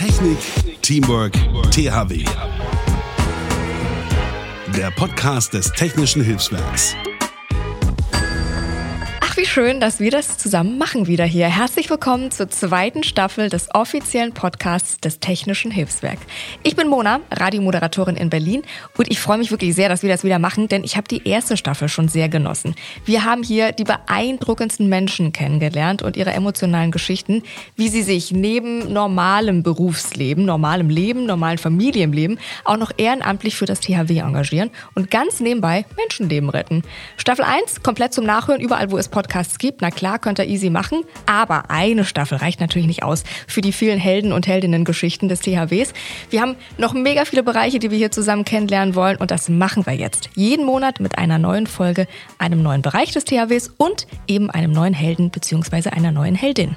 Technik, Teamwork, THW. Der Podcast des Technischen Hilfswerks schön, dass wir das zusammen machen wieder hier. Herzlich willkommen zur zweiten Staffel des offiziellen Podcasts des Technischen Hilfswerk. Ich bin Mona, Radiomoderatorin in Berlin und ich freue mich wirklich sehr, dass wir das wieder machen, denn ich habe die erste Staffel schon sehr genossen. Wir haben hier die beeindruckendsten Menschen kennengelernt und ihre emotionalen Geschichten, wie sie sich neben normalem Berufsleben, normalem Leben, normalen Familienleben auch noch ehrenamtlich für das THW engagieren und ganz nebenbei Menschenleben retten. Staffel 1 komplett zum Nachhören überall, wo es Podcasts Podcasts gibt. Na klar, könnt ihr easy machen. Aber eine Staffel reicht natürlich nicht aus für die vielen Helden- und Heldinnen-Geschichten des THWs. Wir haben noch mega viele Bereiche, die wir hier zusammen kennenlernen wollen. Und das machen wir jetzt. Jeden Monat mit einer neuen Folge, einem neuen Bereich des THWs und eben einem neuen Helden bzw. einer neuen Heldin.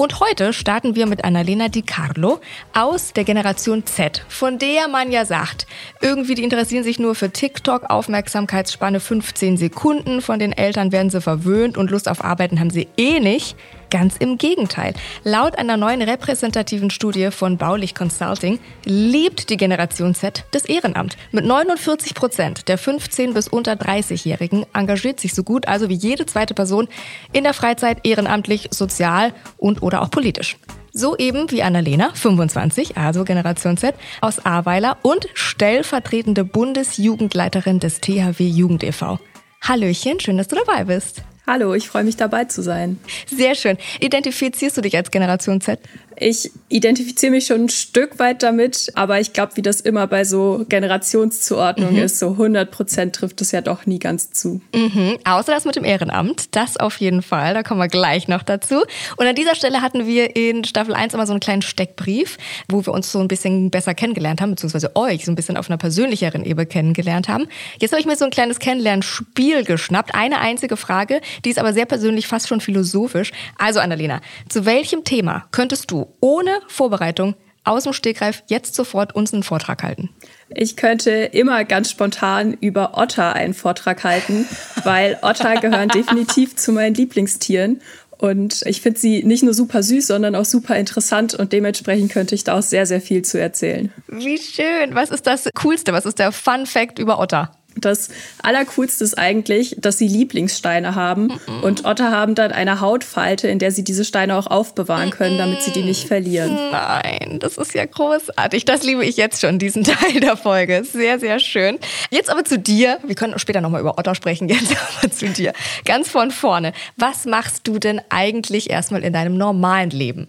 Und heute starten wir mit Annalena Di Carlo aus der Generation Z, von der man ja sagt, irgendwie die interessieren sich nur für TikTok, Aufmerksamkeitsspanne 15 Sekunden, von den Eltern werden sie verwöhnt und Lust auf Arbeiten haben sie eh nicht. Ganz im Gegenteil. Laut einer neuen repräsentativen Studie von Baulich Consulting liebt die Generation Z das Ehrenamt. Mit 49 Prozent der 15 bis unter 30-Jährigen engagiert sich so gut also wie jede zweite Person in der Freizeit ehrenamtlich, sozial und oder auch politisch. So eben wie Annalena, 25, also Generation Z, aus Ahrweiler und stellvertretende Bundesjugendleiterin des THW Jugend e.V. Hallöchen, schön, dass du dabei bist. Hallo, ich freue mich dabei zu sein. Sehr schön. Identifizierst du dich als Generation Z? Ich identifiziere mich schon ein Stück weit damit, aber ich glaube, wie das immer bei so Generationszuordnung mhm. ist, so 100 Prozent trifft es ja doch nie ganz zu. Mhm. Außer das mit dem Ehrenamt, das auf jeden Fall, da kommen wir gleich noch dazu. Und an dieser Stelle hatten wir in Staffel 1 immer so einen kleinen Steckbrief, wo wir uns so ein bisschen besser kennengelernt haben, beziehungsweise euch so ein bisschen auf einer persönlicheren Ebene kennengelernt haben. Jetzt habe ich mir so ein kleines Kennenlernspiel geschnappt. Eine einzige Frage, die ist aber sehr persönlich, fast schon philosophisch. Also Annalena, zu welchem Thema könntest du ohne Vorbereitung aus dem Stegreif jetzt sofort uns einen Vortrag halten? Ich könnte immer ganz spontan über Otter einen Vortrag halten, weil Otter gehören definitiv zu meinen Lieblingstieren. Und ich finde sie nicht nur super süß, sondern auch super interessant und dementsprechend könnte ich da auch sehr, sehr viel zu erzählen. Wie schön. Was ist das Coolste? Was ist der Fun Fact über Otter? Das Allercoolste ist eigentlich, dass sie Lieblingssteine haben mm und Otter haben dann eine Hautfalte, in der sie diese Steine auch aufbewahren können, damit sie die nicht verlieren. Nein, das ist ja großartig. Das liebe ich jetzt schon, diesen Teil der Folge. Sehr, sehr schön. Jetzt aber zu dir. Wir können später nochmal über Otter sprechen. Jetzt aber zu dir. Ganz von vorne. Was machst du denn eigentlich erstmal in deinem normalen Leben?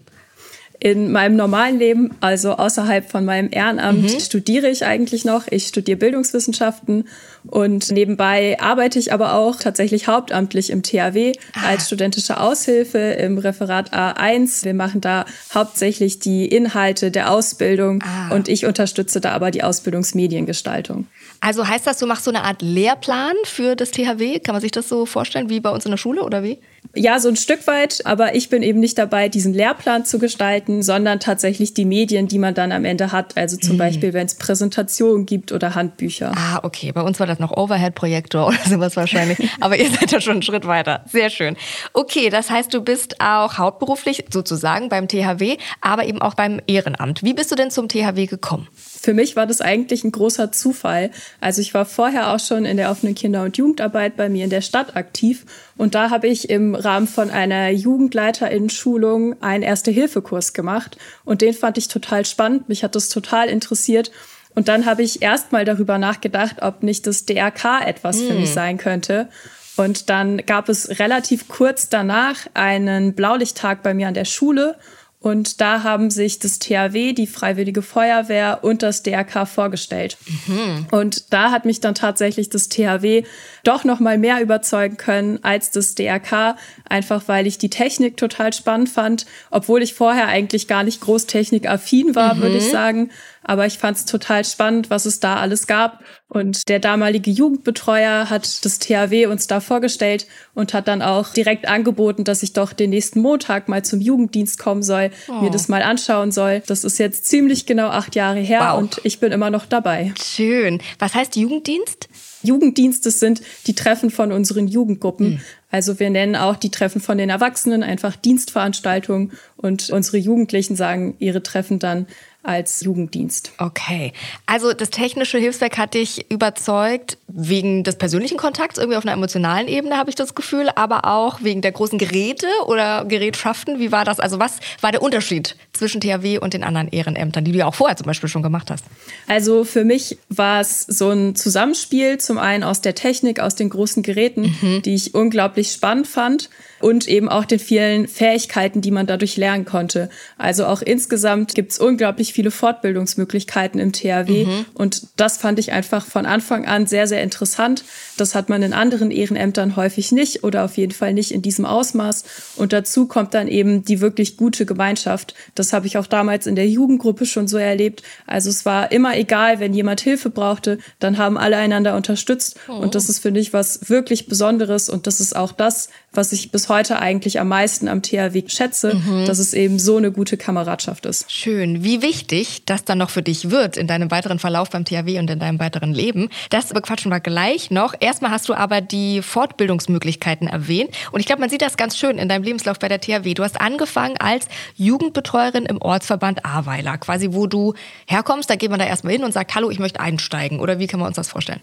In meinem normalen Leben, also außerhalb von meinem Ehrenamt, mhm. studiere ich eigentlich noch. Ich studiere Bildungswissenschaften und nebenbei arbeite ich aber auch tatsächlich hauptamtlich im THW ah. als studentische Aushilfe im Referat A1. Wir machen da hauptsächlich die Inhalte der Ausbildung ah. und ich unterstütze da aber die Ausbildungsmediengestaltung. Also heißt das, du machst so eine Art Lehrplan für das THW? Kann man sich das so vorstellen wie bei uns in der Schule oder wie? Ja, so ein Stück weit, aber ich bin eben nicht dabei, diesen Lehrplan zu gestalten, sondern tatsächlich die Medien, die man dann am Ende hat. Also zum mhm. Beispiel, wenn es Präsentationen gibt oder Handbücher. Ah, okay. Bei uns war das noch Overhead-Projektor oder sowas wahrscheinlich. aber ihr seid ja schon einen Schritt weiter. Sehr schön. Okay, das heißt, du bist auch hauptberuflich sozusagen beim THW, aber eben auch beim Ehrenamt. Wie bist du denn zum THW gekommen? Für mich war das eigentlich ein großer Zufall. Also ich war vorher auch schon in der offenen Kinder- und Jugendarbeit bei mir in der Stadt aktiv und da habe ich im Rahmen von einer Jugendleiterinnen-Schulung einen Erste-Hilfe-Kurs gemacht und den fand ich total spannend. Mich hat das total interessiert. Und dann habe ich erstmal darüber nachgedacht, ob nicht das DRK etwas hm. für mich hm. sein könnte. Und dann gab es relativ kurz danach einen Blaulichttag bei mir an der Schule. Und da haben sich das THW, die Freiwillige Feuerwehr und das DRK vorgestellt. Mhm. Und da hat mich dann tatsächlich das THW doch noch mal mehr überzeugen können als das DRK, einfach weil ich die Technik total spannend fand, obwohl ich vorher eigentlich gar nicht groß technikaffin war, mhm. würde ich sagen. Aber ich fand es total spannend, was es da alles gab. Und der damalige Jugendbetreuer hat das THW uns da vorgestellt und hat dann auch direkt angeboten, dass ich doch den nächsten Montag mal zum Jugenddienst kommen soll, oh. mir das mal anschauen soll. Das ist jetzt ziemlich genau acht Jahre her wow. und ich bin immer noch dabei. Schön. Was heißt Jugenddienst? Jugenddienste sind die Treffen von unseren Jugendgruppen. Mhm. Also wir nennen auch die Treffen von den Erwachsenen einfach Dienstveranstaltungen und unsere Jugendlichen sagen ihre Treffen dann als Jugenddienst. Okay. Also das technische Hilfswerk hat dich überzeugt wegen des persönlichen Kontakts, irgendwie auf einer emotionalen Ebene habe ich das Gefühl, aber auch wegen der großen Geräte oder Gerätschaften. Wie war das? Also was war der Unterschied zwischen THW und den anderen Ehrenämtern, die du ja auch vorher zum Beispiel schon gemacht hast? Also für mich war es so ein Zusammenspiel, zum einen aus der Technik, aus den großen Geräten, mhm. die ich unglaublich spannend fand und eben auch den vielen Fähigkeiten, die man dadurch lernen konnte. Also auch insgesamt gibt es unglaublich viele Fortbildungsmöglichkeiten im THW mhm. und das fand ich einfach von Anfang an sehr, sehr interessant. Das hat man in anderen Ehrenämtern häufig nicht oder auf jeden Fall nicht in diesem Ausmaß. Und dazu kommt dann eben die wirklich gute Gemeinschaft. Das habe ich auch damals in der Jugendgruppe schon so erlebt. Also es war immer egal, wenn jemand Hilfe brauchte, dann haben alle einander unterstützt. Oh. Und das ist, finde ich, was wirklich Besonderes. Und das ist auch das, was ich bis heute eigentlich am meisten am THW schätze, mhm. dass es eben so eine gute Kameradschaft ist. Schön. Wie wichtig das dann noch für dich wird in deinem weiteren Verlauf beim THW und in deinem weiteren Leben, das bequatschen wir gleich noch. Erstmal hast du aber die Fortbildungsmöglichkeiten erwähnt. Und ich glaube, man sieht das ganz schön in deinem Lebenslauf bei der THW. Du hast angefangen als Jugendbetreuerin im Ortsverband Ahrweiler, quasi wo du herkommst. Da geht man da erstmal hin und sagt, hallo, ich möchte einsteigen. Oder wie kann man uns das vorstellen?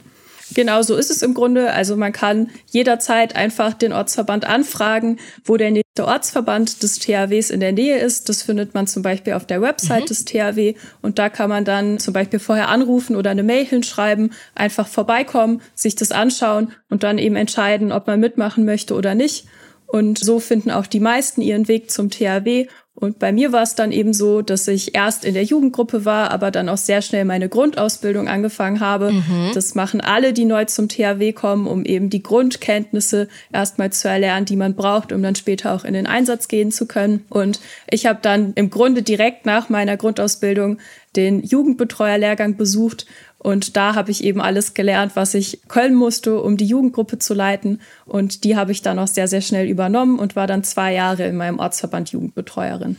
Genau so ist es im Grunde. Also man kann jederzeit einfach den Ortsverband anfragen, wo der nächste Ortsverband des THWs in der Nähe ist. Das findet man zum Beispiel auf der Website mhm. des THW und da kann man dann zum Beispiel vorher anrufen oder eine Mail hinschreiben, einfach vorbeikommen, sich das anschauen und dann eben entscheiden, ob man mitmachen möchte oder nicht. Und so finden auch die meisten ihren Weg zum THW und bei mir war es dann eben so, dass ich erst in der Jugendgruppe war, aber dann auch sehr schnell meine Grundausbildung angefangen habe. Mhm. Das machen alle, die neu zum THW kommen, um eben die Grundkenntnisse erstmal zu erlernen, die man braucht, um dann später auch in den Einsatz gehen zu können. Und ich habe dann im Grunde direkt nach meiner Grundausbildung den Jugendbetreuerlehrgang besucht und da habe ich eben alles gelernt, was ich können musste, um die Jugendgruppe zu leiten. Und die habe ich dann auch sehr, sehr schnell übernommen und war dann zwei Jahre in meinem Ortsverband Jugendbetreuerin.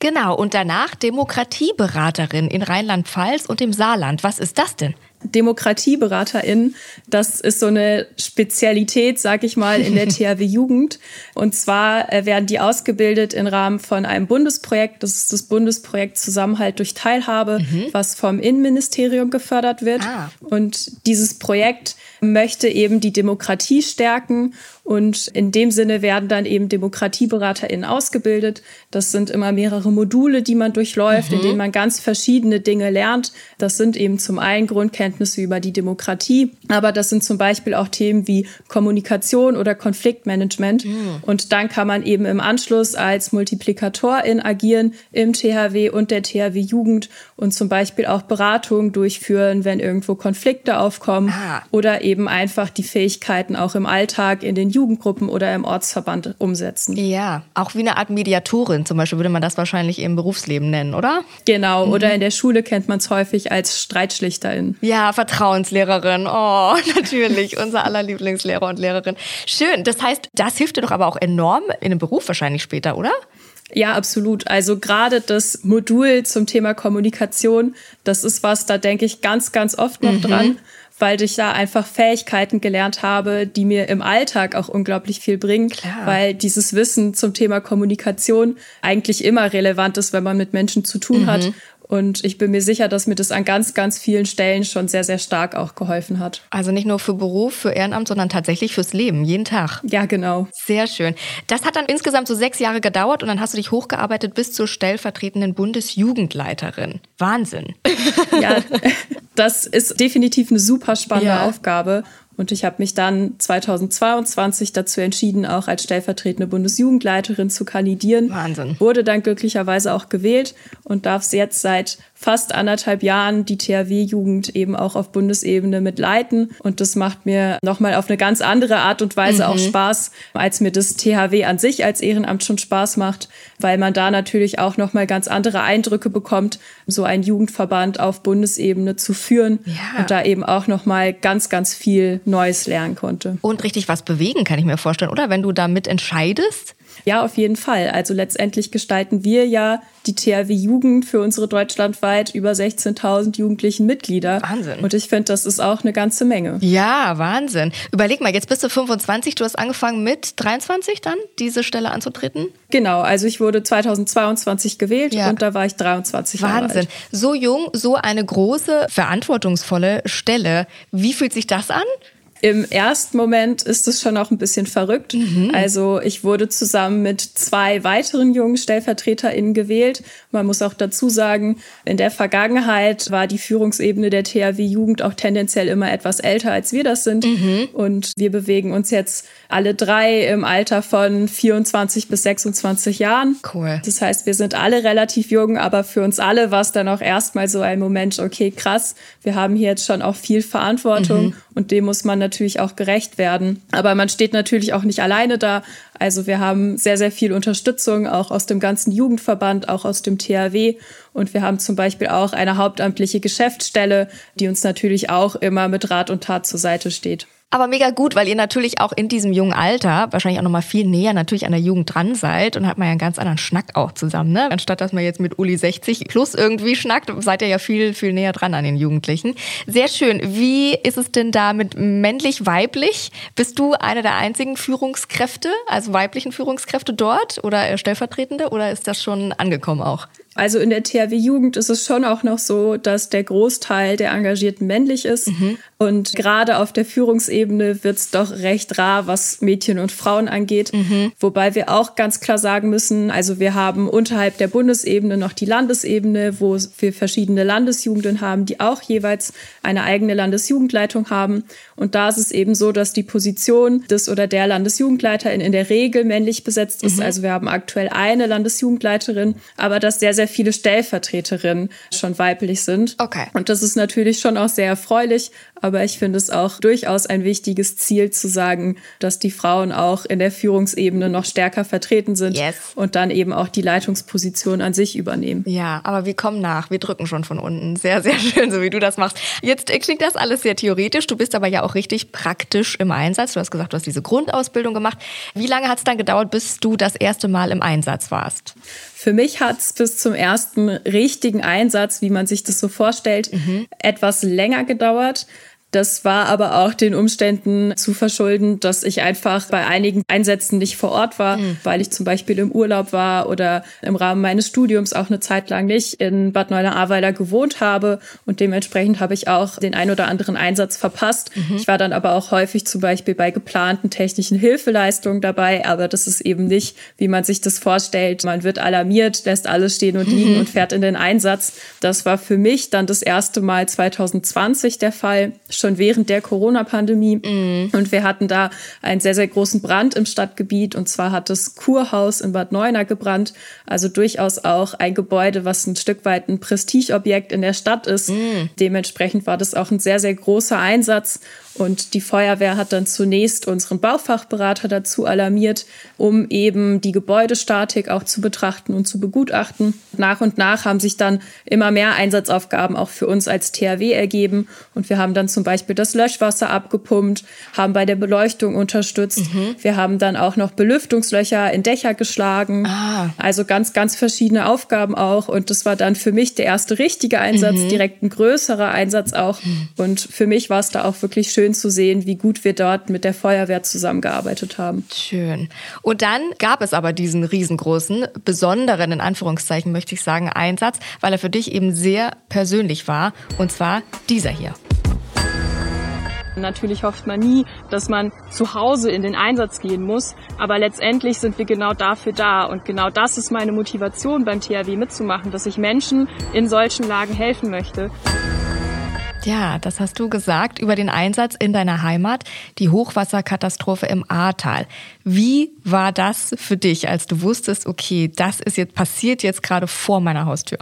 Genau, und danach Demokratieberaterin in Rheinland-Pfalz und im Saarland. Was ist das denn? DemokratieberaterInnen. Das ist so eine Spezialität, sag ich mal, in der THW Jugend. Und zwar äh, werden die ausgebildet im Rahmen von einem Bundesprojekt. Das ist das Bundesprojekt Zusammenhalt durch Teilhabe, mhm. was vom Innenministerium gefördert wird. Ah. Und dieses Projekt möchte eben die Demokratie stärken und in dem Sinne werden dann eben DemokratieberaterInnen ausgebildet. Das sind immer mehrere Module, die man durchläuft, mhm. in denen man ganz verschiedene Dinge lernt. Das sind eben zum einen Grundkenntnisse über die Demokratie, aber das sind zum Beispiel auch Themen wie Kommunikation oder Konfliktmanagement. Mhm. Und dann kann man eben im Anschluss als Multiplikatorin agieren im THW und der THW Jugend und zum Beispiel auch Beratungen durchführen, wenn irgendwo Konflikte aufkommen ah. oder eben einfach die Fähigkeiten auch im Alltag in den Jugendgruppen oder im Ortsverband umsetzen. Ja, auch wie eine Art Mediatorin zum Beispiel würde man das wahrscheinlich im Berufsleben nennen, oder? Genau, mhm. oder in der Schule kennt man es häufig als Streitschlichterin. Ja, Vertrauenslehrerin. Oh, natürlich, unser aller Lieblingslehrer und Lehrerin. Schön, das heißt, das hilft dir doch aber auch enorm in einem Beruf wahrscheinlich später, oder? Ja, absolut. Also gerade das Modul zum Thema Kommunikation, das ist was, da denke ich ganz, ganz oft noch mhm. dran weil ich da einfach Fähigkeiten gelernt habe, die mir im Alltag auch unglaublich viel bringen, Klar. weil dieses Wissen zum Thema Kommunikation eigentlich immer relevant ist, wenn man mit Menschen zu tun mhm. hat. Und ich bin mir sicher, dass mir das an ganz, ganz vielen Stellen schon sehr, sehr stark auch geholfen hat. Also nicht nur für Beruf, für Ehrenamt, sondern tatsächlich fürs Leben, jeden Tag. Ja, genau. Sehr schön. Das hat dann insgesamt so sechs Jahre gedauert und dann hast du dich hochgearbeitet bis zur stellvertretenden Bundesjugendleiterin. Wahnsinn. Ja, das ist definitiv eine super spannende ja. Aufgabe. Und ich habe mich dann 2022 dazu entschieden, auch als stellvertretende Bundesjugendleiterin zu kandidieren. Wahnsinn. Wurde dann glücklicherweise auch gewählt und darf es jetzt seit fast anderthalb Jahren die THW-Jugend eben auch auf Bundesebene mitleiten. Und das macht mir nochmal auf eine ganz andere Art und Weise mhm. auch Spaß, als mir das THW an sich als Ehrenamt schon Spaß macht, weil man da natürlich auch nochmal ganz andere Eindrücke bekommt, so einen Jugendverband auf Bundesebene zu führen ja. und da eben auch nochmal ganz, ganz viel Neues lernen konnte. Und richtig was bewegen, kann ich mir vorstellen, oder? Wenn du da mitentscheidest? Ja, auf jeden Fall. Also letztendlich gestalten wir ja die THW Jugend für unsere deutschlandweit über 16.000 jugendlichen Mitglieder. Wahnsinn. Und ich finde, das ist auch eine ganze Menge. Ja, Wahnsinn. Überleg mal, jetzt bist du 25, du hast angefangen mit 23 dann, diese Stelle anzutreten? Genau, also ich wurde 2022 gewählt Ja. und da war ich 23 Jahre Wahnsinn. alt. So jung, so eine große, verantwortungsvolle Stelle. Wie fühlt sich das an? Im ersten Moment ist es schon auch ein bisschen verrückt. Mhm. Also ich wurde zusammen mit zwei weiteren jungen StellvertreterInnen gewählt. Man muss auch dazu sagen, in der Vergangenheit war die Führungsebene der THW Jugend auch tendenziell immer etwas älter, als wir das sind. Mhm. Und wir bewegen uns jetzt alle drei im Alter von 24 bis 26 Jahren. Cool. Das heißt, wir sind alle relativ jung, aber für uns alle war es dann auch erstmal so ein Moment, okay, krass, wir haben hier jetzt schon auch viel Verantwortung und dem muss man natürlich auch gerecht werden. Aber man steht natürlich auch nicht alleine da. Also wir haben sehr, sehr viel Unterstützung, auch aus dem ganzen Jugendverband, auch aus dem THW. Und wir haben zum Beispiel auch eine hauptamtliche Geschäftsstelle, die uns natürlich auch immer mit Rat und Tat zur Seite steht. Aber mega gut, weil ihr natürlich auch in diesem jungen Alter wahrscheinlich auch noch mal viel näher natürlich an der Jugend dran seid und hat man ja einen ganz anderen Schnack auch zusammen, ne? Anstatt dass man jetzt mit Uli 60 plus irgendwie schnackt, seid ihr ja viel viel näher dran an den Jugendlichen. Sehr schön. Wie ist es denn da mit männlich weiblich? Bist du eine der einzigen Führungskräfte, also weiblichen Führungskräfte dort oder stellvertretende oder ist das schon angekommen auch? Also in der THW Jugend ist es schon auch noch so, dass der Großteil der Engagierten männlich ist. Und gerade auf der Führungsebene wird es doch recht rar, was Mädchen und Frauen angeht. Wobei wir auch ganz klar sagen müssen, also wir haben unterhalb der Bundesebene noch die Landesebene, wo wir verschiedene Landesjugenden haben, die auch jeweils eine eigene Landesjugendleitung haben. Und da ist es eben so, dass die Position des oder der Landesjugendleiterin in der Regel männlich besetzt ist. Also wir haben aktuell eine Landesjugendleiterin, aber dass sehr, sehr viele Stellvertreterinnen schon weiblich sind. Okay. Und das ist natürlich schon auch sehr erfreulich, aber ich finde es auch durchaus ein wichtiges Ziel zu sagen, dass die Frauen auch in der Führungsebene noch stärker vertreten sind Yes. und dann eben auch die Leitungsposition an sich übernehmen. Ja, aber wir kommen nach. Wir drücken schon von unten. Sehr, sehr schön, so wie du das machst. Jetzt klingt das alles sehr theoretisch. Du bist aber ja auch richtig praktisch im Einsatz. Du hast gesagt, du hast diese Grundausbildung gemacht. Wie lange hat es dann gedauert, bis du das erste Mal im Einsatz warst? Für mich hat es bis zum ersten richtigen Einsatz, wie man sich das so vorstellt, etwas länger gedauert. Das war aber auch den Umständen zu verschulden, dass ich einfach bei einigen Einsätzen nicht vor Ort war, weil ich zum Beispiel im Urlaub war oder im Rahmen meines Studiums auch eine Zeit lang nicht in Bad Neuenahr-Ahrweiler gewohnt habe. Und dementsprechend habe ich auch den ein oder anderen Einsatz verpasst. Ich war dann aber auch häufig zum Beispiel bei geplanten technischen Hilfeleistungen dabei, aber das ist eben nicht, wie man sich das vorstellt. Man wird alarmiert, lässt alles stehen und liegen und fährt in den Einsatz. Das war für mich dann das erste Mal 2020 der Fall, schon während der Corona-Pandemie. Und wir hatten da einen sehr, sehr großen Brand im Stadtgebiet. Und zwar hat das Kurhaus in Bad Neuenahr gebrannt. Also durchaus auch ein Gebäude, was ein Stück weit ein Prestigeobjekt in der Stadt ist. Dementsprechend war das auch ein sehr, sehr großer Einsatz. Und die Feuerwehr hat dann zunächst unseren Baufachberater dazu alarmiert, um eben die Gebäudestatik auch zu betrachten und zu begutachten. Nach und nach haben sich dann immer mehr Einsatzaufgaben auch für uns als THW ergeben. Und wir haben dann zum Beispiel das Löschwasser abgepumpt, haben bei der Beleuchtung unterstützt. Wir haben dann auch noch Belüftungslöcher in Dächer geschlagen. Ah. Also ganz, ganz verschiedene Aufgaben auch. Und das war dann für mich der erste richtige Einsatz, direkt ein größerer Einsatz auch. Und für mich war es da auch wirklich schön zu sehen, wie gut wir dort mit der Feuerwehr zusammengearbeitet haben. Schön. Und dann gab es aber diesen riesengroßen, besonderen, in Anführungszeichen möchte ich sagen, Einsatz, weil er für dich eben sehr persönlich war. Und zwar dieser hier. Natürlich hofft man nie, dass man zu Hause in den Einsatz gehen muss, aber letztendlich sind wir genau dafür da und genau das ist meine Motivation beim THW mitzumachen, dass ich Menschen in solchen Lagen helfen möchte. Ja, das hast du gesagt über den Einsatz in deiner Heimat, die Hochwasserkatastrophe im Ahrtal. Wie war das für dich, als du wusstest, okay, das ist jetzt passiert jetzt gerade vor meiner Haustür?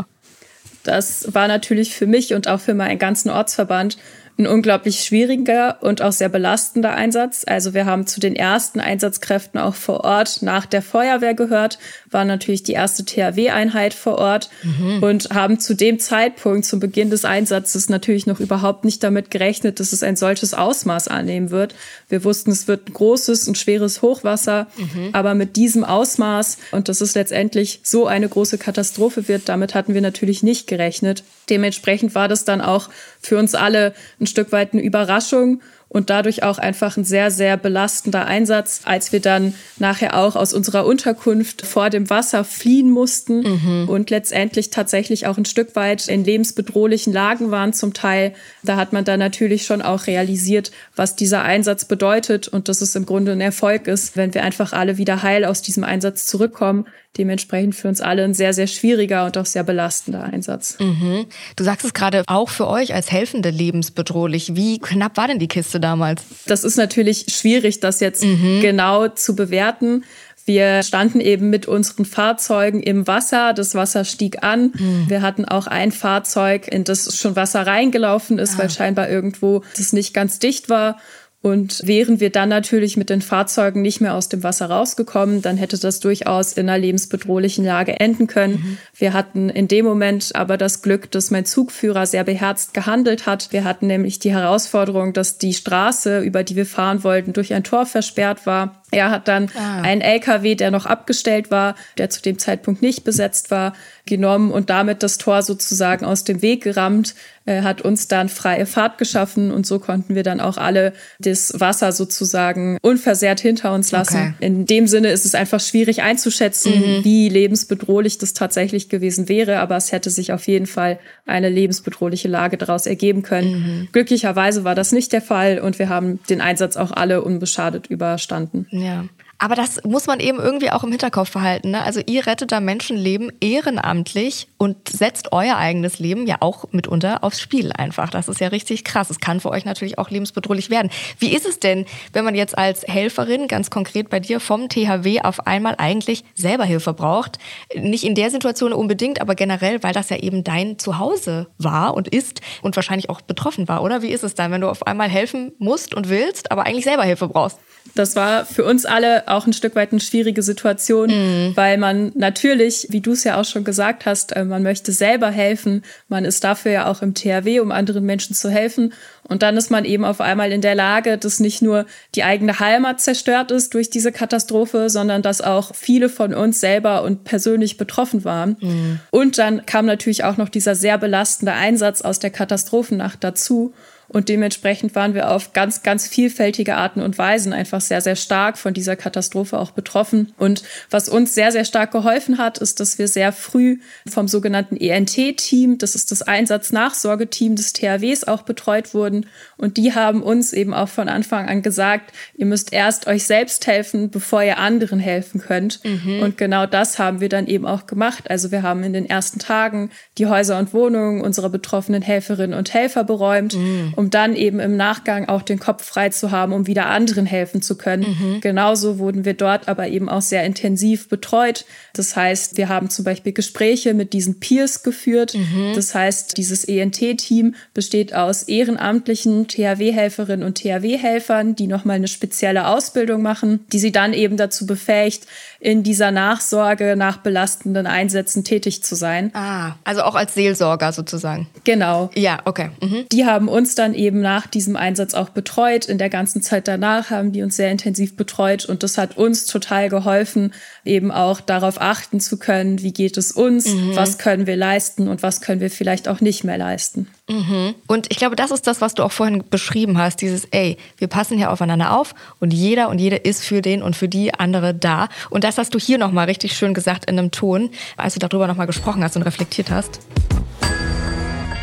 Das war natürlich für mich und auch für meinen ganzen Ortsverband ein unglaublich schwieriger und auch sehr belastender Einsatz. Also wir haben zu den ersten Einsatzkräften auch vor Ort nach der Feuerwehr gehört, war natürlich die erste THW-Einheit vor Ort mhm. und haben zu dem Zeitpunkt, zum Beginn des Einsatzes, natürlich noch überhaupt nicht damit gerechnet, dass es ein solches Ausmaß annehmen wird. Wir wussten, es wird ein großes und schweres Hochwasser, mhm. aber mit diesem Ausmaß und dass es letztendlich so eine große Katastrophe wird, damit hatten wir natürlich nicht gerechnet. Dementsprechend war das dann auch für uns alle ein Stück weit eine Überraschung und dadurch auch einfach ein sehr, sehr belastender Einsatz, als wir dann nachher auch aus unserer Unterkunft vor dem Wasser fliehen mussten mhm. und letztendlich tatsächlich auch ein Stück weit in lebensbedrohlichen Lagen waren zum Teil. Da hat man dann natürlich schon auch realisiert, was dieser Einsatz bedeutet und dass es im Grunde ein Erfolg ist, wenn wir einfach alle wieder heil aus diesem Einsatz zurückkommen. Dementsprechend für uns alle ein sehr, sehr schwieriger und auch sehr belastender Einsatz. Mhm. Du sagst es gerade auch für euch als Helfende lebensbedrohlich. Wie knapp war denn die Kiste damals? Das ist natürlich schwierig, das jetzt mhm. genau zu bewerten. Wir standen eben mit unseren Fahrzeugen im Wasser. Das Wasser stieg an. Mhm. Wir hatten auch ein Fahrzeug, in das schon Wasser reingelaufen ist, ah. weil scheinbar irgendwo das nicht ganz dicht war. Und wären wir dann natürlich mit den Fahrzeugen nicht mehr aus dem Wasser rausgekommen, dann hätte das durchaus in einer lebensbedrohlichen Lage enden können. Mhm. Wir hatten in dem Moment aber das Glück, dass mein Zugführer sehr beherzt gehandelt hat. Wir hatten nämlich die Herausforderung, dass die Straße, über die wir fahren wollten, durch ein Tor versperrt war. Er hat dann ah. einen LKW, der noch abgestellt war, der zu dem Zeitpunkt nicht besetzt war, genommen und damit das Tor sozusagen aus dem Weg gerammt, Er hat uns dann freie Fahrt geschaffen und so konnten wir dann auch alle das Wasser sozusagen unversehrt hinter uns lassen. Okay. In dem Sinne ist es einfach schwierig einzuschätzen, mhm. wie lebensbedrohlich das tatsächlich gewesen wäre, aber es hätte sich auf jeden Fall eine lebensbedrohliche Lage daraus ergeben können. Mhm. Glücklicherweise war das nicht der Fall und wir haben den Einsatz auch alle unbeschadet überstanden. Ja. Aber das muss man eben irgendwie auch im Hinterkopf behalten. Ne? Also ihr rettet da Menschenleben ehrenamtlich und setzt euer eigenes Leben ja auch mitunter aufs Spiel einfach. Das ist ja richtig krass. Es kann für euch natürlich auch lebensbedrohlich werden. Wie ist es denn, wenn man jetzt als Helferin, ganz konkret bei dir vom THW, auf einmal eigentlich selber Hilfe braucht? Nicht in der Situation unbedingt, aber generell, weil das ja eben dein Zuhause war und ist und wahrscheinlich auch betroffen war, oder? Wie ist es dann, wenn du auf einmal helfen musst und willst, aber eigentlich selber Hilfe brauchst? Das war für uns alle auch ein Stück weit eine schwierige Situation, mhm. weil man natürlich, wie du es ja auch schon gesagt hast, äh, man möchte selber helfen. Man ist dafür ja auch im THW, um anderen Menschen zu helfen. Und dann ist man eben auf einmal in der Lage, dass nicht nur die eigene Heimat zerstört ist durch diese Katastrophe, sondern dass auch viele von uns selber und persönlich betroffen waren. Mhm. Und dann kam natürlich auch noch dieser sehr belastende Einsatz aus der Katastrophennacht dazu. Und dementsprechend waren wir auf ganz, ganz vielfältige Arten und Weisen einfach sehr, sehr stark von dieser Katastrophe auch betroffen. Und was uns sehr, sehr stark geholfen hat, ist, dass wir sehr früh vom sogenannten ENT-Team, das ist das Einsatznachsorgeteam des THWs, auch betreut wurden. Und die haben uns eben auch von Anfang an gesagt, ihr müsst erst euch selbst helfen, bevor ihr anderen helfen könnt. Mhm. Und genau das haben wir dann eben auch gemacht. Also wir haben in den ersten Tagen die Häuser und Wohnungen unserer betroffenen Helferinnen und Helfer beräumt. Mhm um dann eben im Nachgang auch den Kopf frei zu haben, um wieder anderen helfen zu können. Mhm. Genauso wurden wir dort aber eben auch sehr intensiv betreut. Das heißt, wir haben zum Beispiel Gespräche mit diesen Peers geführt. Mhm. Das heißt, dieses ENT-Team besteht aus ehrenamtlichen THW-Helferinnen und THW-Helfern, die nochmal eine spezielle Ausbildung machen, die sie dann eben dazu befähigt, in dieser Nachsorge nach belastenden Einsätzen tätig zu sein. Ah, also auch als Seelsorger sozusagen. Genau. Ja, okay. Mhm. Die haben uns dann eben nach diesem Einsatz auch betreut. In der ganzen Zeit danach haben die uns sehr intensiv betreut und das hat uns total geholfen, eben auch darauf achten zu können, wie geht es uns, mhm. was können wir leisten und was können wir vielleicht auch nicht mehr leisten. Mhm. Und ich glaube, das ist das, was du auch vorhin beschrieben hast, dieses, ey, wir passen hier aufeinander auf und jeder und jede ist für den und für die andere da. Und das hast du hier nochmal richtig schön gesagt in einem Ton, als du darüber nochmal gesprochen hast und reflektiert hast.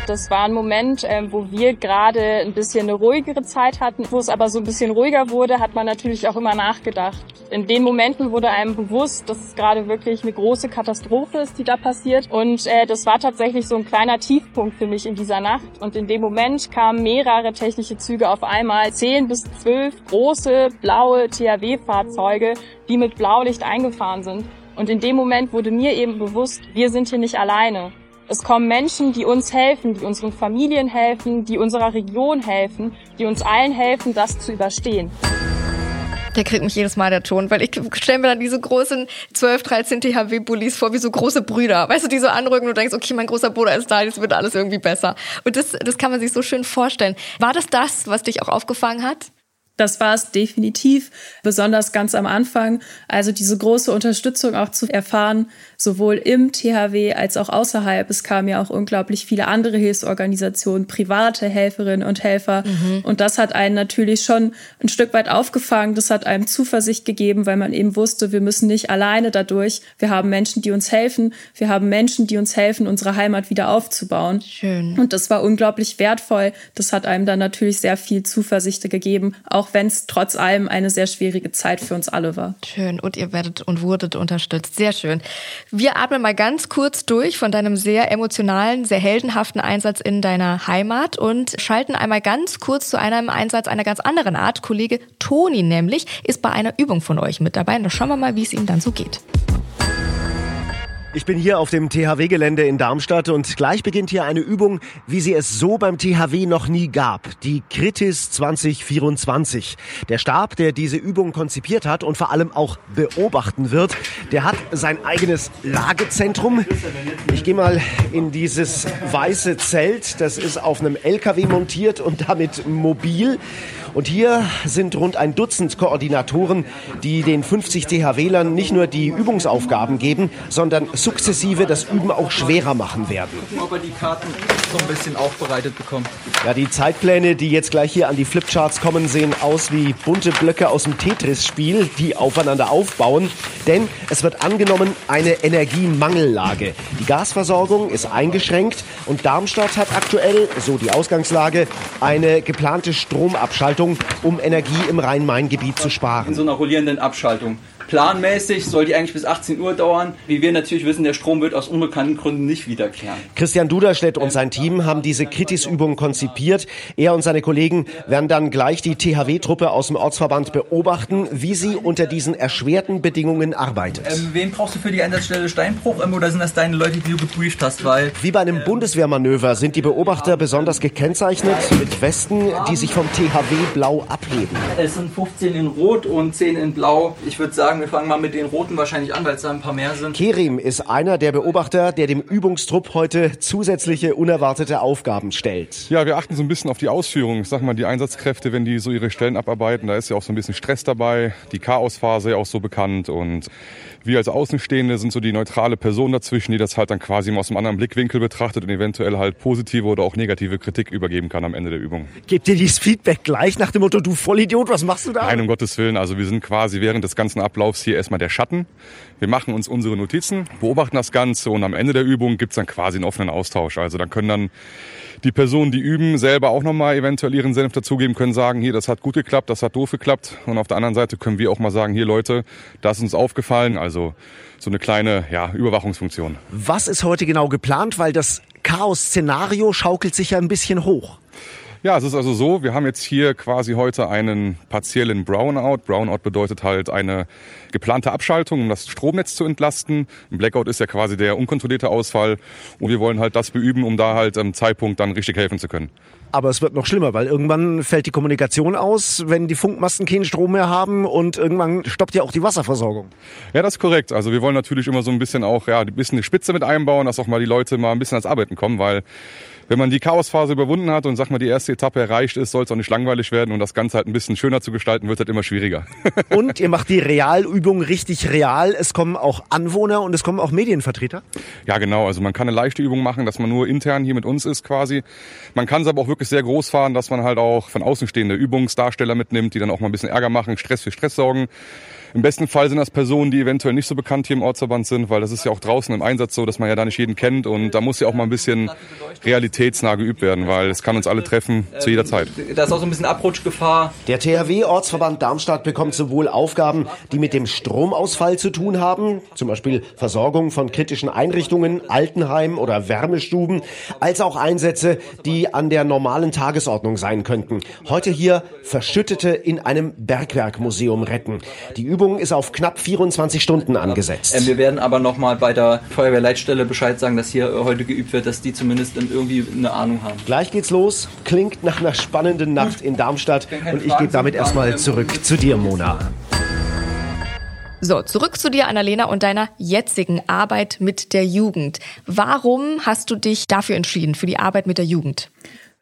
Das war ein Moment, ähm, wo wir gerade ein bisschen eine ruhigere Zeit hatten. Wo es aber so ein bisschen ruhiger wurde, hat man natürlich auch immer nachgedacht. In den Momenten wurde einem bewusst, dass es gerade wirklich eine große Katastrophe ist, die da passiert. Und äh, das war tatsächlich so ein kleiner Tiefpunkt für mich in dieser Nacht. Und in dem Moment kamen mehrere technische Züge auf einmal. Zehn bis zwölf große blaue THW-Fahrzeuge, die mit Blaulicht eingefahren sind. Und in dem Moment wurde mir eben bewusst, wir sind hier nicht alleine. Es kommen Menschen, die uns helfen, die unseren Familien helfen, die unserer Region helfen, die uns allen helfen, das zu überstehen. Der kriegt mich jedes Mal der Ton, weil ich stelle mir dann diese großen 12, 13 THW-Bullies vor, wie so große Brüder. Weißt du, die so anrücken und du denkst, okay, mein großer Bruder ist da, jetzt wird alles irgendwie besser. Und das, das kann man sich so schön vorstellen. War das das, was dich auch aufgefangen hat? Das war es definitiv, besonders ganz am Anfang. Also diese große Unterstützung auch zu erfahren, sowohl im THW als auch außerhalb. Es kamen ja auch unglaublich viele andere Hilfsorganisationen, private Helferinnen und Helfer. Mhm. Und das hat einen natürlich schon ein Stück weit aufgefangen. Das hat einem Zuversicht gegeben, weil man eben wusste, wir müssen nicht alleine dadurch. Wir haben Menschen, die uns helfen. Wir haben Menschen, die uns helfen, unsere Heimat wieder aufzubauen. Schön. Und das war unglaublich wertvoll. Das hat einem dann natürlich sehr viel Zuversicht gegeben, auch auch wenn es trotz allem eine sehr schwierige Zeit für uns alle war. Schön. Und ihr werdet und wurdet unterstützt. Sehr schön. Wir atmen mal ganz kurz durch von deinem sehr emotionalen, sehr heldenhaften Einsatz in deiner Heimat und schalten einmal ganz kurz zu einem Einsatz einer ganz anderen Art. Kollege Toni nämlich ist bei einer Übung von euch mit dabei. Und da schauen wir mal, wie es ihm dann so geht. Ich bin hier auf dem THW-Gelände in Darmstadt und gleich beginnt hier eine Übung, wie sie es so beim THW noch nie gab. Die Kritis 2024. Der Stab, der diese Übung konzipiert hat und vor allem auch beobachten wird, der hat sein eigenes Lagezentrum. Ich gehe mal in dieses weiße Zelt. Das ist auf einem LKW montiert und damit mobil. Und hier sind rund ein Dutzend Koordinatoren, die den 50 THWlern nicht nur die Übungsaufgaben geben, sondern sukzessive das Üben auch schwerer machen werden. Ob er die Karten so ein bisschen aufbereitet bekommt. Ja, die Zeitpläne, die jetzt gleich hier an die Flipcharts kommen, sehen aus wie bunte Blöcke aus dem Tetris-Spiel, die aufeinander aufbauen. Denn es wird angenommen eine Energiemangellage. Die Gasversorgung ist eingeschränkt und Darmstadt hat aktuell, so die Ausgangslage, eine geplante Stromabschaltung Abschaltung, um Energie im Rhein-Main-Gebiet zu sparen. In so einer rollierenden Abschaltung. Planmäßig soll die eigentlich bis 18 Uhr dauern. Wie wir natürlich wissen, der Strom wird aus unbekannten Gründen nicht wiederkehren. Christian Duderstedt und sein Team haben diese Kritis-Übung konzipiert. Er und seine Kollegen werden dann gleich die THW-Truppe aus dem Ortsverband beobachten, wie sie unter diesen erschwerten Bedingungen arbeitet. Ähm, wen brauchst du für die Einsatzstelle Steinbruch ähm, oder sind das deine Leute, die du gebrieft hast? Weil, wie bei einem Bundeswehrmanöver sind die Beobachter besonders gekennzeichnet mit Westen, die sich vom THW Blau abheben. Es sind 15 in Rot und 10 in Blau. Ich würde sagen, sagen, wir fangen mal mit den roten wahrscheinlich an, weil es da ein paar mehr sind. Kerim ist einer der Beobachter, der dem Übungstrupp heute zusätzliche unerwartete Aufgaben stellt. Ja, wir achten so ein bisschen auf die Ausführung. Ich sag mal, die Einsatzkräfte, wenn die so ihre Stellen abarbeiten, da ist ja auch so ein bisschen Stress dabei. Die Chaosphase ja auch so bekannt und wir als Außenstehende sind so die neutrale Person dazwischen, die das halt dann quasi aus einem anderen Blickwinkel betrachtet und eventuell halt positive oder auch negative Kritik übergeben kann am Ende der Übung. Gebt ihr dieses Feedback gleich nach dem Motto, du Vollidiot, was machst du da? Nein, um Gottes Willen. Also wir sind quasi während des ganzen Ablaufs hier erstmal der Schatten. Wir machen uns unsere Notizen, beobachten das Ganze und am Ende der Übung gibt's dann quasi einen offenen Austausch. Also dann können dann die Personen, die üben, selber auch nochmal eventuell ihren Senf dazugeben können, sagen, hier, das hat gut geklappt, das hat doof geklappt. Und auf der anderen Seite können wir auch mal sagen, hier Leute, das ist uns aufgefallen. Also so eine kleine ja, Überwachungsfunktion. Was ist heute genau geplant? Weil das Chaos-Szenario schaukelt sich ja ein bisschen hoch. Ja, es ist also so, wir haben jetzt hier quasi heute einen partiellen Brownout. Brownout bedeutet halt eine geplante Abschaltung, um das Stromnetz zu entlasten. Ein Blackout ist ja quasi der unkontrollierte Ausfall. Und wir wollen halt das beüben, um da halt am Zeitpunkt dann richtig helfen zu können. Aber es wird noch schlimmer, weil irgendwann fällt die Kommunikation aus, wenn die Funkmasten keinen Strom mehr haben und irgendwann stoppt ja auch die Wasserversorgung. Ja, das ist korrekt. Also wir wollen natürlich immer so ein bisschen auch, ja, ein bisschen eine Spitze mit einbauen, dass auch mal die Leute mal ein bisschen ans Arbeiten kommen, weil wenn man die Chaosphase überwunden hat und sag mal die erste Etappe erreicht ist, soll es auch nicht langweilig werden und das Ganze halt ein bisschen schöner zu gestalten, wird halt immer schwieriger. und ihr macht die Realübung richtig real. Es kommen auch Anwohner und es kommen auch Medienvertreter. Ja, genau. Also man kann eine leichte Übung machen, dass man nur intern hier mit uns ist quasi. Man kann es aber auch wirklich sehr groß fahren, dass man halt auch von außenstehende Übungsdarsteller mitnimmt, die dann auch mal ein bisschen Ärger machen, Stress für Stress sorgen. Im besten Fall sind das Personen, die eventuell nicht so bekannt hier im Ortsverband sind, weil das ist ja auch draußen im Einsatz so, dass man ja da nicht jeden kennt und da muss ja auch mal ein bisschen realitätsnah geübt werden, weil es kann uns alle treffen zu jeder Zeit. Da ist auch so ein bisschen Abrutschgefahr. Der THW-Ortsverband Darmstadt bekommt sowohl Aufgaben, die mit dem Stromausfall zu tun haben, zum Beispiel Versorgung von kritischen Einrichtungen, Altenheim oder Wärmestuben, als auch Einsätze, die an der normalen Tagesordnung sein könnten. Heute hier Verschüttete in einem Bergwerkmuseum retten. Die Übung Übung ist auf knapp 24 Stunden angesetzt. Ähm, wir werden aber nochmal bei der Feuerwehrleitstelle Bescheid sagen, dass hier äh, heute geübt wird, dass die zumindest irgendwie eine Ahnung haben. Gleich geht's los. Klingt nach einer spannenden Nacht in Darmstadt. Und ich gebe damit erstmal zurück zu dir, Mona. So, zurück zu dir, Annalena, und deiner jetzigen Arbeit mit der Jugend. Warum hast du dich dafür entschieden, für die Arbeit mit der Jugend?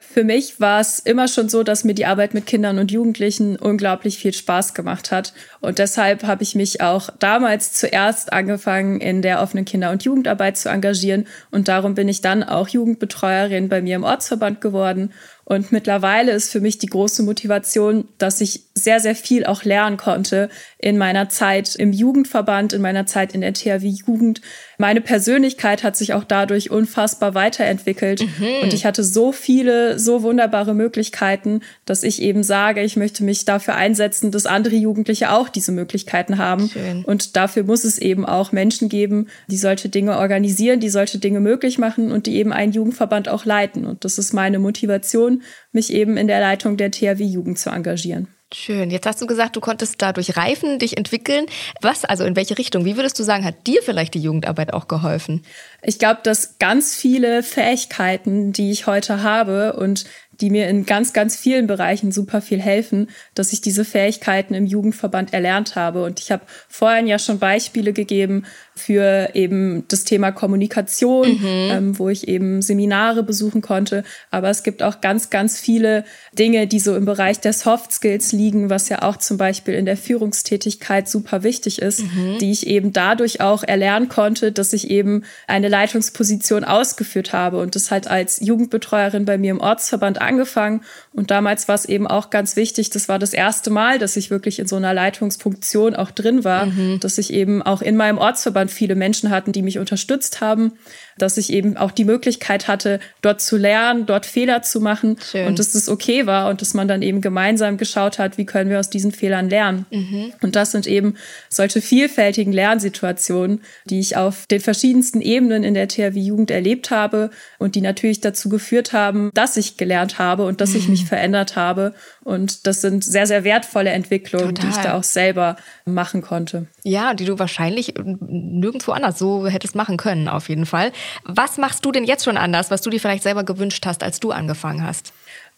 Für mich war es immer schon so, dass mir die Arbeit mit Kindern und Jugendlichen unglaublich viel Spaß gemacht hat. Und deshalb habe ich mich auch damals zuerst angefangen, in der offenen Kinder- und Jugendarbeit zu engagieren. Und darum bin ich dann auch Jugendbetreuerin bei mir im Ortsverband geworden und mittlerweile ist für mich die große Motivation, dass ich sehr, sehr viel auch lernen konnte in meiner Zeit im Jugendverband, in mew Zeit in der THW Jugend. Meine Persönlichkeit hat sich auch dadurch unfassbar weiterentwickelt. Mhm. Und ich hatte so viele, so wunderbare Möglichkeiten, dass ich eben sage, ich möchte mich dafür einsetzen, dass andere Jugendliche auch diese Möglichkeiten haben. Schön. Und dafür muss es eben auch Menschen geben, die solche Dinge organisieren, die solche Dinge möglich machen und die eben einen Jugendverband auch leiten. Und das ist meine Motivation mich eben in der Leitung der THW Jugend zu engagieren. Schön. Jetzt hast du gesagt, du konntest dadurch reifen, dich entwickeln. Was, also in welche Richtung? Wie würdest du sagen, hat dir vielleicht die Jugendarbeit auch geholfen? Ich glaube, dass ganz viele Fähigkeiten, die ich heute habe und die mir in ganz, ganz vielen Bereichen super viel helfen, dass ich diese Fähigkeiten im Jugendverband erlernt habe. Und ich habe vorhin ja schon Beispiele gegeben für eben das Thema Kommunikation, mhm. ähm, wo ich eben Seminare besuchen konnte. Aber es gibt auch ganz, ganz viele Dinge, die so im Bereich der Soft Skills liegen, was ja auch zum Beispiel in der Führungstätigkeit super wichtig ist, mhm. die ich eben dadurch auch erlernen konnte, dass ich eben eine Leitungsposition ausgeführt habe und das halt als Jugendbetreuerin bei mir im Ortsverband angefangen. Und damals war es eben auch ganz wichtig, das war das erste Mal, dass ich wirklich in so einer Leitungsfunktion auch drin war, mhm. dass ich eben auch in meinem Ortsverband viele Menschen hatten, die mich unterstützt haben dass ich eben auch die Möglichkeit hatte, dort zu lernen, dort Fehler zu machen Schön. und dass das okay war und dass man dann eben gemeinsam geschaut hat, wie können wir aus diesen Fehlern lernen. Mhm. Und das sind eben solche vielfältigen Lernsituationen, die ich auf den verschiedensten Ebenen in der THW Jugend erlebt habe und die natürlich dazu geführt haben, dass ich gelernt habe und dass mhm. ich mich verändert habe. Und das sind sehr, sehr wertvolle Entwicklungen, Total. die ich da auch selber machen konnte. Ja, die du wahrscheinlich nirgendwo anders so hättest machen können, auf jeden Fall. Was machst du denn jetzt schon anders, was du dir vielleicht selber gewünscht hast, als du angefangen hast?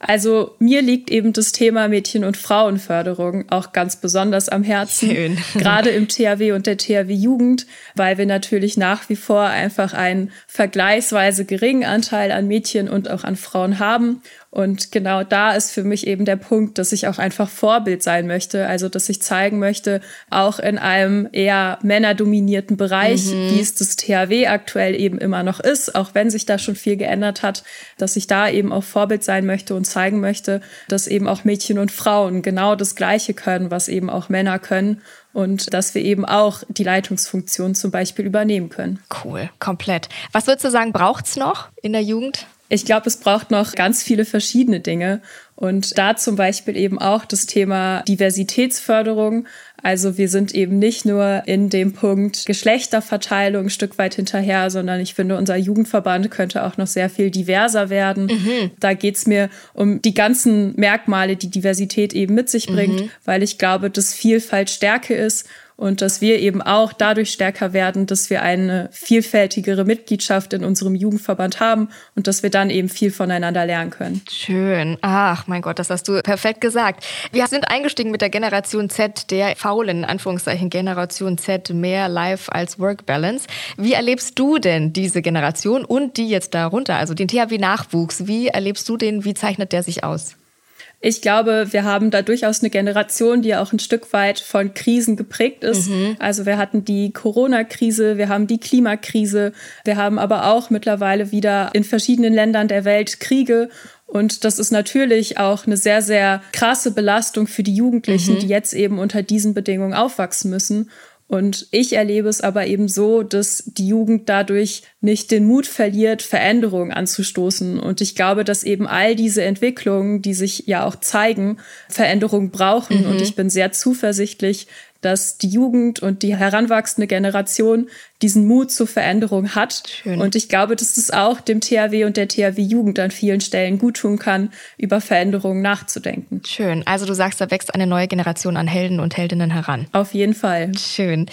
Also mir liegt eben das Thema Mädchen- und Frauenförderung auch ganz besonders am Herzen. Schön. Gerade im THW und der THW Jugend, weil wir natürlich nach wie vor einfach einen vergleichsweise geringen Anteil an Mädchen und auch an Frauen haben. Und genau da ist für mich eben der Punkt, dass ich auch einfach Vorbild sein möchte. Also, dass ich zeigen möchte, auch in einem eher männerdominierten Bereich, mhm. wie es das THW aktuell eben immer noch ist, auch wenn sich da schon viel geändert hat, dass ich da eben auch Vorbild sein möchte und zeigen möchte, dass eben auch Mädchen und Frauen genau das Gleiche können, was eben auch Männer können und dass wir eben auch die Leitungsfunktion zum Beispiel übernehmen können. Cool, komplett. Was würdest du sagen, braucht's noch in der Jugend? Ich glaube, es braucht noch ganz viele verschiedene Dinge. Und da zum Beispiel eben auch das Thema Diversitätsförderung. Also wir sind eben nicht nur in dem Punkt Geschlechterverteilung ein Stück weit hinterher, sondern ich finde, unser Jugendverband könnte auch noch sehr viel diverser werden. Mhm. Da geht's mir um die ganzen Merkmale, die Diversität eben mit sich bringt, mhm. weil ich glaube, dass Vielfalt Stärke ist und dass wir eben auch dadurch stärker werden, dass wir eine vielfältigere Mitgliedschaft in unserem Jugendverband haben und dass wir dann eben viel voneinander lernen können. Schön. Ach, mein Gott, das hast du perfekt gesagt. Wir sind eingestiegen mit der Generation Z, der faulen, Anführungszeichen, Generation Z, mehr Life als Work Balance. Wie erlebst du denn diese Generation und die jetzt darunter, also den THW-Nachwuchs? Wie erlebst du den? Wie zeichnet der sich aus? Ich glaube, wir haben da durchaus eine Generation, die auch ein Stück weit von Krisen geprägt ist. Mhm. Also wir hatten die Corona-Krise, wir haben die Klimakrise, wir haben aber auch mittlerweile wieder in verschiedenen Ländern der Welt Kriege. Und das ist natürlich auch eine sehr, sehr krasse Belastung für die Jugendlichen, mhm. die jetzt eben unter diesen Bedingungen aufwachsen müssen. Und ich erlebe es aber eben so, dass die Jugend dadurch nicht den Mut verliert, Veränderungen anzustoßen. Und ich glaube, dass eben all diese Entwicklungen, die sich ja auch zeigen, Veränderungen brauchen. Mhm. Und ich bin sehr zuversichtlich, dass die Jugend und die heranwachsende Generation diesen Mut zur Veränderung hat. Schön. Und ich glaube, dass das auch dem THW und der THW Jugend an vielen Stellen gut tun kann, über Veränderungen nachzudenken. Schön. Also du sagst, da wächst eine neue Generation an Helden und Heldinnen heran. Auf jeden Fall. Schön.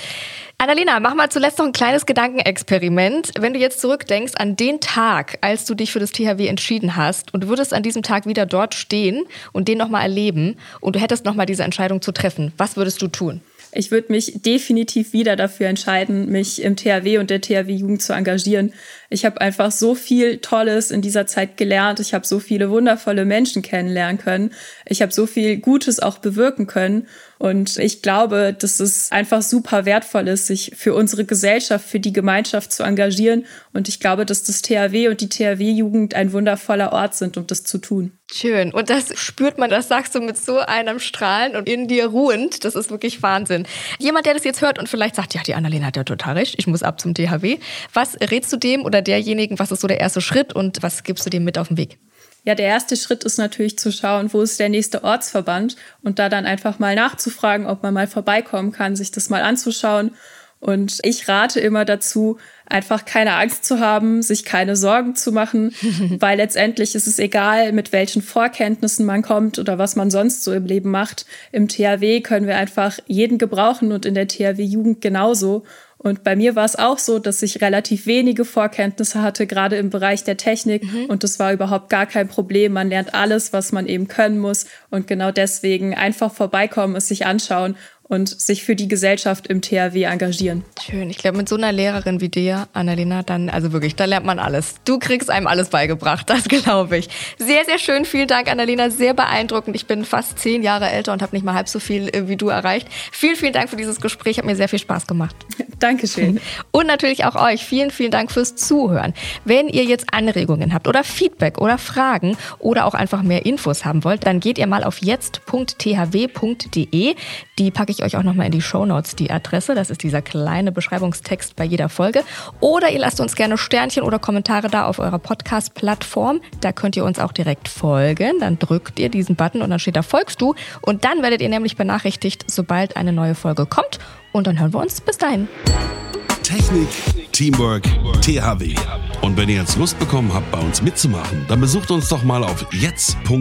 Annalena, mach mal zuletzt noch ein kleines Gedankenexperiment. Wenn du jetzt zurückdenkst an den Tag, als du dich für das THW entschieden hast und du würdest an diesem Tag wieder dort stehen und den nochmal erleben und du hättest nochmal diese Entscheidung zu treffen, was würdest du tun? Ich würde mich definitiv wieder dafür entscheiden, mich im THW und der THW Jugend zu engagieren. Ich habe einfach so viel Tolles in dieser Zeit gelernt. Ich habe so viele wundervolle Menschen kennenlernen können. Ich habe so viel Gutes auch bewirken können. Und ich glaube, dass es einfach super wertvoll ist, sich für unsere Gesellschaft, für die Gemeinschaft zu engagieren. Und ich glaube, dass das THW und die THW-Jugend ein wundervoller Ort sind, um das zu tun. Schön. Und das spürt man, das sagst du mit so einem Strahlen und in dir ruhend. Das ist wirklich Wahnsinn. Jemand, der das jetzt hört und vielleicht sagt, ja, die Annalena hat ja total recht, ich muss ab zum THW. Was rätst du dem oder derjenigen, was ist so der erste Schritt und was gibst du dem mit auf den Weg? Ja, der erste Schritt ist natürlich zu schauen, wo ist der nächste Ortsverband und da dann einfach mal nachzufragen, ob man mal vorbeikommen kann, sich das mal anzuschauen. Und ich rate immer dazu, einfach keine Angst zu haben, sich keine Sorgen zu machen, weil letztendlich ist es egal, mit welchen Vorkenntnissen man kommt oder was man sonst so im Leben macht. Im THW können wir einfach jeden gebrauchen und in der THW-Jugend genauso. Und bei mir war es auch so, dass ich relativ wenige Vorkenntnisse hatte, gerade im Bereich der Technik. Mhm. Und das war überhaupt gar kein Problem. Man lernt alles, was man eben können muss. Und genau deswegen einfach vorbeikommen, es sich anschauen und sich für die Gesellschaft im THW engagieren. Schön. Ich glaube, mit so einer Lehrerin wie dir, Annalena, dann, also wirklich, da lernt man alles. Du kriegst einem alles beigebracht, das glaube ich. Sehr, sehr schön. Vielen Dank, Annalena. Sehr beeindruckend. Ich bin fast zehn Jahre älter und habe nicht mal halb so viel äh, wie du erreicht. Vielen, vielen Dank für dieses Gespräch. Hat mir sehr viel Spaß gemacht. Dankeschön. Und natürlich auch euch. Vielen, vielen Dank fürs Zuhören. Wenn ihr jetzt Anregungen habt oder Feedback oder Fragen oder auch einfach mehr Infos haben wollt, dann geht ihr mal auf jetzt.thw.de. Die packe ich euch auch nochmal in die Show Notes die Adresse. Das ist dieser kleine Beschreibungstext bei jeder Folge. Oder ihr lasst uns gerne Sternchen oder Kommentare da auf eurer Podcast-Plattform. Da könnt ihr uns auch direkt folgen. Dann drückt ihr diesen Button und dann steht da Folgst du. Und dann werdet ihr nämlich benachrichtigt, sobald eine neue Folge kommt. Und dann hören wir uns. Bis dahin. Technik, Teamwork, THW. Und wenn ihr jetzt Lust bekommen habt, bei uns mitzumachen, dann besucht uns doch mal auf jetzt.thw.de.